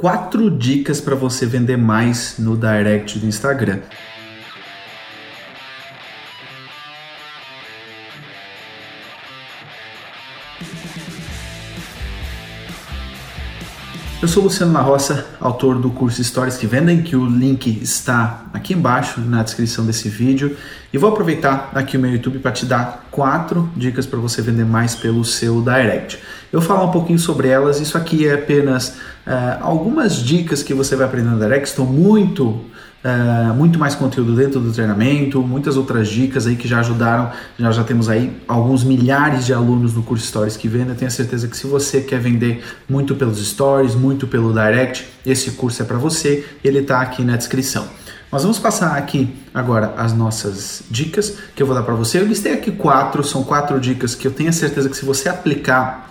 quatro dicas para você vender mais no direct do Instagram. Eu sou Luciano La Roça, autor do curso Histórias que Vendem, que o link está aqui embaixo na descrição desse vídeo. E vou aproveitar aqui o meu YouTube para te dar quatro dicas para você vender mais pelo seu direct. Eu vou falar um pouquinho sobre elas. Isso aqui é apenas uh, algumas dicas que você vai aprender no direct. Estou muito Uh, muito mais conteúdo dentro do treinamento, muitas outras dicas aí que já ajudaram. Já temos aí alguns milhares de alunos no curso Stories que vendem. Eu tenho certeza que se você quer vender muito pelos Stories, muito pelo Direct, esse curso é para você. Ele está aqui na descrição. Nós vamos passar aqui agora as nossas dicas que eu vou dar para você. Eu listei aqui quatro, são quatro dicas que eu tenho certeza que se você aplicar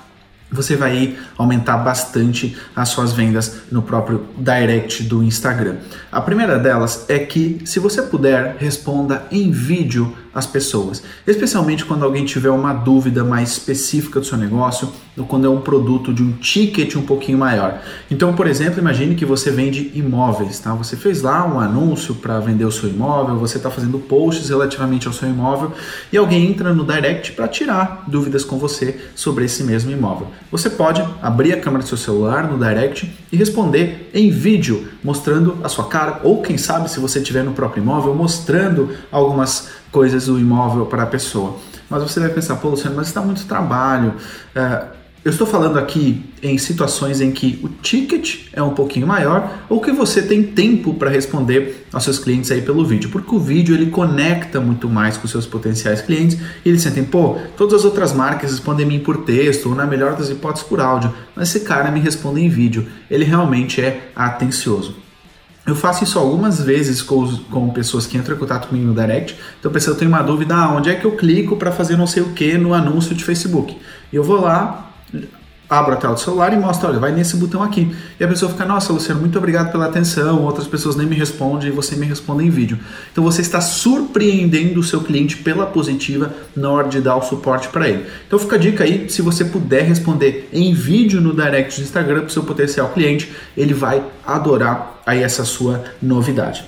você vai aumentar bastante as suas vendas no próprio direct do Instagram. A primeira delas é que, se você puder, responda em vídeo as pessoas, especialmente quando alguém tiver uma dúvida mais específica do seu negócio ou quando é um produto de um ticket um pouquinho maior. Então, por exemplo, imagine que você vende imóveis, tá? Você fez lá um anúncio para vender o seu imóvel, você está fazendo posts relativamente ao seu imóvel e alguém entra no direct para tirar dúvidas com você sobre esse mesmo imóvel. Você pode abrir a câmera do seu celular no direct e responder em vídeo, mostrando a sua cara ou quem sabe se você estiver no próprio imóvel, mostrando algumas coisas do imóvel para a pessoa. Mas você vai pensar, pô, Luciano, mas está muito trabalho. Uh, eu estou falando aqui em situações em que o ticket é um pouquinho maior ou que você tem tempo para responder aos seus clientes aí pelo vídeo, porque o vídeo ele conecta muito mais com seus potenciais clientes e eles sentem, pô, todas as outras marcas respondem a mim por texto ou na melhor das hipóteses por áudio, mas esse cara me responde em vídeo, ele realmente é atencioso. Eu faço isso algumas vezes com, com pessoas que entram em contato comigo no direct. Então, a pessoa tem uma dúvida: ah, onde é que eu clico para fazer não sei o que no anúncio de Facebook? E eu vou lá, abro a tela do celular e mostro, olha, vai nesse botão aqui. E a pessoa fica, nossa, Luciano, muito obrigado pela atenção. Outras pessoas nem me respondem e você me responde em vídeo. Então você está surpreendendo o seu cliente pela positiva na hora de dar o suporte para ele. Então fica a dica aí, se você puder responder em vídeo no direct do Instagram para o seu potencial cliente, ele vai adorar aí essa sua novidade.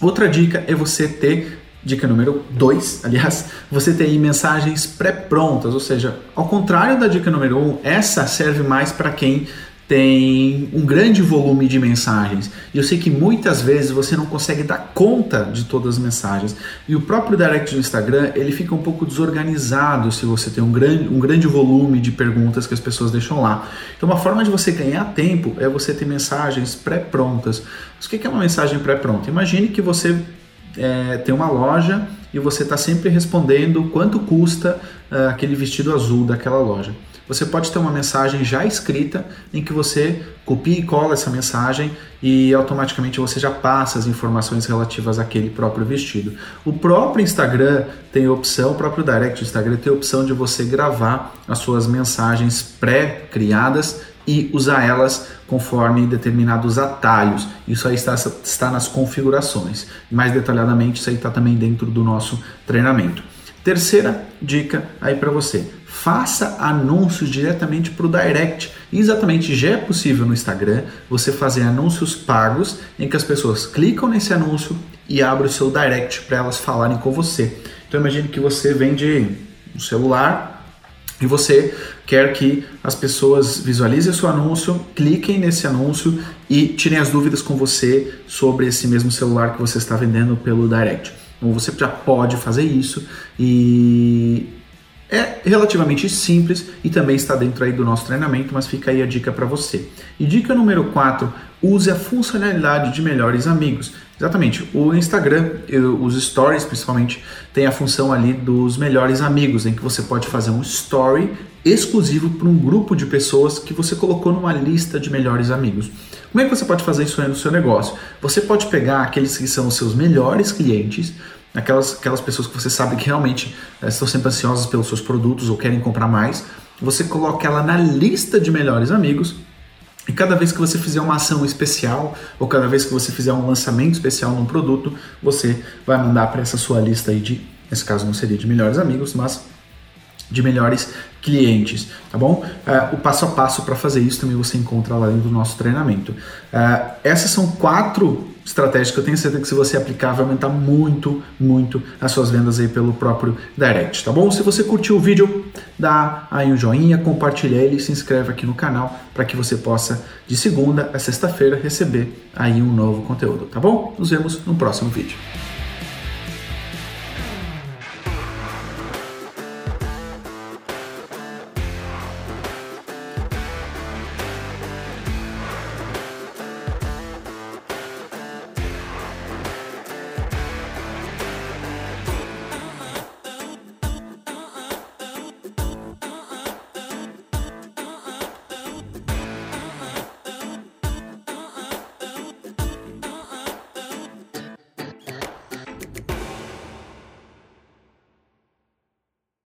Outra dica é você ter Dica número 2, aliás, você tem mensagens pré-prontas, ou seja, ao contrário da dica número 1, um, essa serve mais para quem tem um grande volume de mensagens. E eu sei que muitas vezes você não consegue dar conta de todas as mensagens. E o próprio direct do Instagram, ele fica um pouco desorganizado se você tem um grande, um grande volume de perguntas que as pessoas deixam lá. Então uma forma de você ganhar tempo é você ter mensagens pré-prontas. O que é uma mensagem pré-pronta? Imagine que você é, tem uma loja e você está sempre respondendo quanto custa uh, aquele vestido azul daquela loja. Você pode ter uma mensagem já escrita em que você copia e cola essa mensagem e automaticamente você já passa as informações relativas àquele próprio vestido. O próprio Instagram tem opção, o próprio Direct do Instagram tem opção de você gravar as suas mensagens pré-criadas e usar elas conforme determinados atalhos. Isso aí está, está nas configurações. Mais detalhadamente, isso aí está também dentro do nosso treinamento. Terceira dica aí para você: faça anúncios diretamente para o direct. exatamente já é possível no Instagram você fazer anúncios pagos em que as pessoas clicam nesse anúncio e abrem o seu direct para elas falarem com você. Então imagine que você vende um celular e você quer que as pessoas visualizem seu anúncio, cliquem nesse anúncio e tirem as dúvidas com você sobre esse mesmo celular que você está vendendo pelo direct. Então você já pode fazer isso e é relativamente simples e também está dentro aí do nosso treinamento, mas fica aí a dica para você. E dica número 4, use a funcionalidade de melhores amigos. Exatamente, o Instagram, os stories principalmente, tem a função ali dos melhores amigos, em que você pode fazer um story exclusivo para um grupo de pessoas que você colocou numa lista de melhores amigos. Como é que você pode fazer isso aí no seu negócio? Você pode pegar aqueles que são os seus melhores clientes, aquelas, aquelas pessoas que você sabe que realmente é, estão sempre ansiosas pelos seus produtos ou querem comprar mais, você coloca ela na lista de melhores amigos e cada vez que você fizer uma ação especial ou cada vez que você fizer um lançamento especial num produto, você vai mandar para essa sua lista aí de, nesse caso não seria de melhores amigos, mas de melhores clientes, tá bom? Uh, o passo a passo para fazer isso também você encontra lá dentro do nosso treinamento. Uh, essas são quatro estratégias que eu tenho certeza que se você aplicar vai aumentar muito, muito as suas vendas aí pelo próprio Direct, tá bom? Se você curtiu o vídeo, dá aí um joinha, compartilha ele, se inscreve aqui no canal para que você possa de segunda a sexta-feira receber aí um novo conteúdo, tá bom? Nos vemos no próximo vídeo.